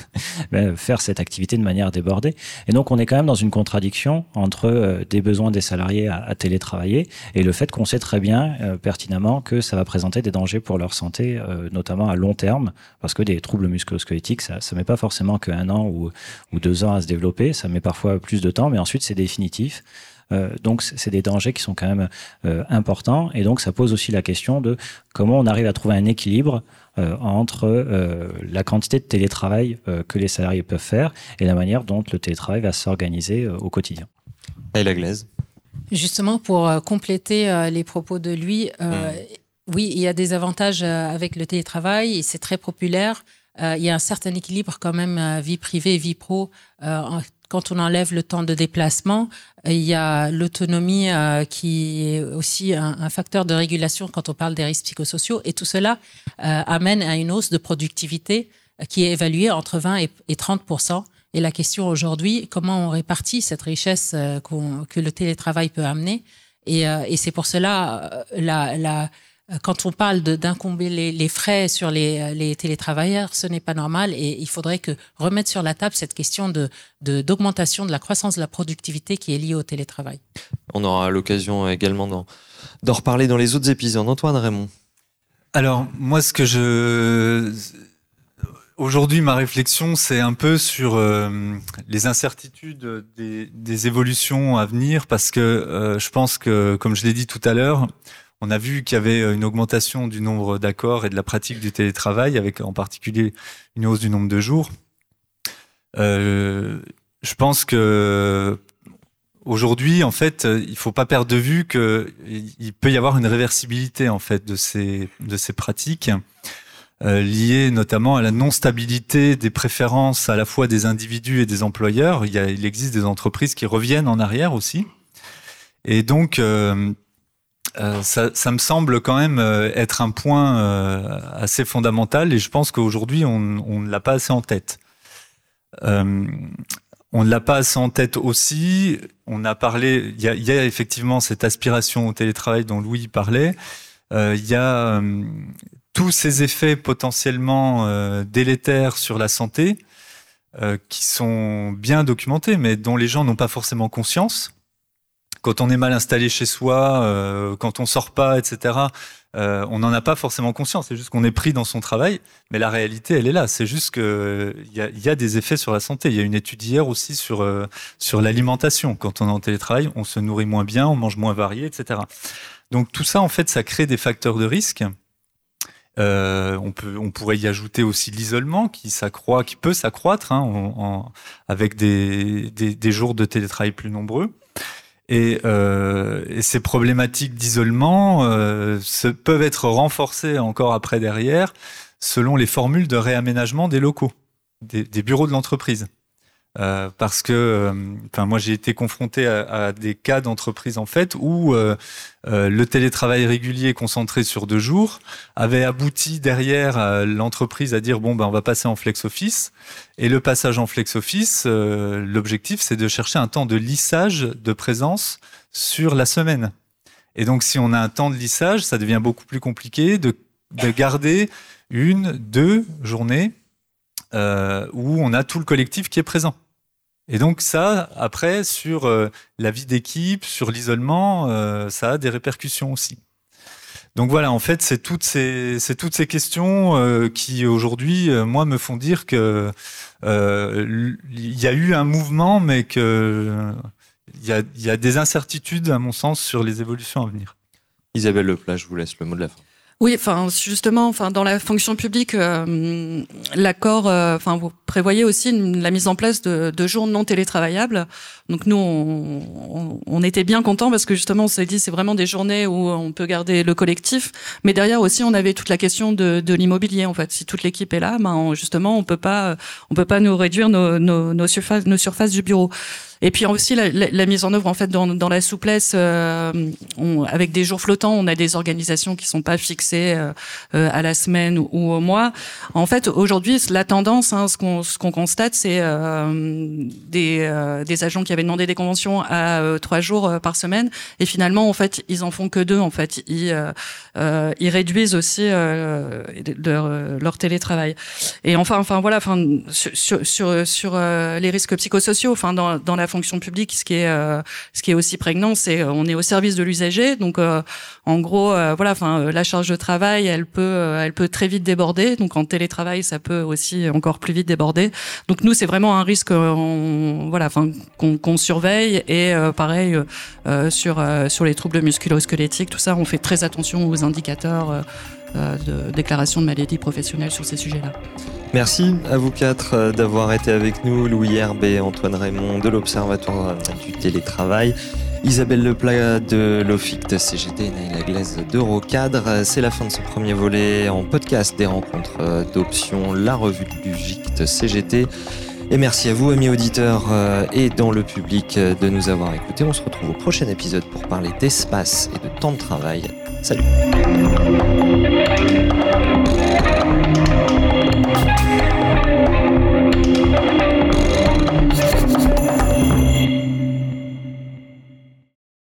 ben, faire cette activité de manière débordée. Et donc on est quand même dans une contradiction entre des besoins des salariés à télétravailler et le fait qu'on sait très bien pertinemment que ça va présenter des dangers pour leur santé notamment à long terme parce que des troubles musculo-squelettique, ça ne met pas forcément qu'un an ou, ou, deux ans à se développer, ça met parfois plus de temps, mais ensuite c'est définitif. Euh, donc c'est des dangers qui sont quand même euh, importants et donc ça pose aussi la question de comment on arrive à trouver un équilibre euh, entre euh, la quantité de télétravail euh, que les salariés peuvent faire et la manière dont le télétravail va s'organiser au quotidien. Et la glaise? Justement, pour compléter les propos de lui, mmh. oui, il y a des avantages avec le télétravail et c'est très populaire euh, il y a un certain équilibre quand même euh, vie privée, vie pro. Euh, quand on enlève le temps de déplacement, il y a l'autonomie qui est aussi un, facteur de régulation quand on parle des risques psychosociaux. Et tout cela amène à une hausse de productivité qui est évaluée entre 20 et, et 30% Et la question aujourd'hui, comment on répartit cette richesse que le télétravail peut amener? Et, et c'est pour cela la, la euh, quand on parle d'incomber les, les, frais sur les, euh, les télétravailleurs, ce n'est pas normal et il faudrait que remettre sur la table cette question de d'augmentation de, de, la croissance de la productivité qui est liée au télétravail. On aura l'occasion également d'en reparler dans les autres épisodes. Antoine Raymond. Alors moi, ce que je Aujourd'hui, ma réflexion, c'est un peu sur euh, les incertitudes des, des, évolutions à venir, parce que euh, je pense que, comme je l'ai dit tout à l'heure, on a vu qu'il y avait une augmentation du nombre d'accords et de la pratique du télétravail, avec en particulier une hausse du nombre de jours. Euh, je pense que aujourd'hui, en fait, il faut pas perdre de vue qu'il peut y avoir une réversibilité en fait de ces pratiques euh, liées notamment à la non-stabilité des préférences à la fois des individus et des employeurs. Il, y existe des entreprises qui reviennent en arrière aussi, et donc euh, euh, ça, ça, me semble quand même euh, être un point euh, assez fondamental et je pense qu'aujourd'hui on, on ne l'a pas assez en tête. Euh, on ne l'a pas assez en tête aussi. On a parlé, il y y a effectivement cette aspiration au télétravail dont Louis parlait. il y a tous ces effets potentiellement délétères sur la santé qui sont bien documentés, mais dont les gens n'ont pas forcément conscience quand on est mal installé chez soi, euh, quand on sort pas, etc. Euh, on n'en a pas forcément conscience. C'est juste qu'on est pris dans son travail, mais la réalité, elle est là. C'est juste que il y a, des effets sur la santé. Il y a une étude hier aussi sur euh, sur l'alimentation. Quand on est en télétravail, on se nourrit moins bien, on mange moins varié, etc. Donc tout ça, en fait, ça crée des facteurs de risque. Euh, on peut, on pourrait y ajouter aussi l'isolement qui s'accroît, qui peut s'accroître hein, avec des, des, des jours de télétravail plus nombreux. Et, euh, et, ces problématiques d'isolement euh, peuvent être renforcées encore après derrière selon les formules de réaménagement des locaux, des bureaux de l'entreprise. Euh, parce que, euh, enfin, moi j'ai été confronté à, à des cas d'entreprise en fait où euh, le télétravail régulier concentré sur deux jours avait abouti derrière l'entreprise à dire bon ben on va passer en flex office et le passage en flex office, l'objectif c'est de chercher un temps de lissage de présence sur la semaine. Et donc si on a un temps de lissage, ça devient beaucoup plus compliqué de, de garder une, deux journées euh, où on a tout le collectif qui est présent. Et donc ça, après, sur euh, la vie d'équipe, sur l'isolement, euh, ça a des répercussions aussi. Donc voilà, en fait, c'est toutes ces, c'est toutes ces questions euh, qui aujourd'hui, moi, me font dire que il y a eu un mouvement, mais que il y a, y a des incertitudes, à mon sens, sur les évolutions à venir. Isabelle Leplat, je vous laisse le mot de la fin. Oui, enfin justement, enfin dans la fonction publique, euh, l'accord, euh, enfin vous prévoyez aussi la mise en place de, de, jours non télétravaillables. Donc nous, on, était bien contents parce que justement, on s'est dit c'est vraiment des journées où on peut garder le collectif, mais derrière aussi on avait toute la question de, l'immobilier en fait. Si toute l'équipe est là, ben justement on peut pas, on peut pas nous réduire nos surfaces du bureau. Et puis aussi la, mise en œuvre en fait dans, la souplesse, euh, avec des jours flottants, on a des organisations qui sont pas fixées euh, euh à la semaine ou, au mois. En fait, aujourd'hui, la tendance, hein, ce qu'on constate, c'est des, agents qui avaient demandé des conventions à trois jours par semaine, et finalement, en fait, ils en font que deux. En fait, ils réduisent aussi leur, télétravail. Et enfin, enfin voilà, sur, les risques psychosociaux, enfin dans dans la fonction publique, ce qui est euh, ce qui est aussi prégnant, c'est euh, on est au service de l'usager. Donc euh, en gros, voilà, enfin la charge de travail, elle peut elle peut très vite déborder. Donc en télétravail, ça peut aussi encore plus vite déborder. Donc nous, c'est vraiment un risque, on, voilà, enfin qu'on surveille et pareil sur sur les troubles musculo-squelettiques, tout ça, on fait très attention aux indicateurs de déclaration de maladie professionnelle sur ces sujets-là. Merci à vous quatre euh, d'avoir été avec nous, Louis Herbe et Antoine Raymond de l'Observatoire du télétravail. Isabelle Leplat de l'OFICT CGT et Naïla Glaise d'Eurocadre. C'est la fin de ce premier volet en podcast des rencontres euh, d'options, la revue du GICT CGT. Et merci à vous, amis auditeurs euh, et dans le public, de nous avoir écoutés. On se retrouve au prochain épisode pour parler d'espace et de temps de travail. Salut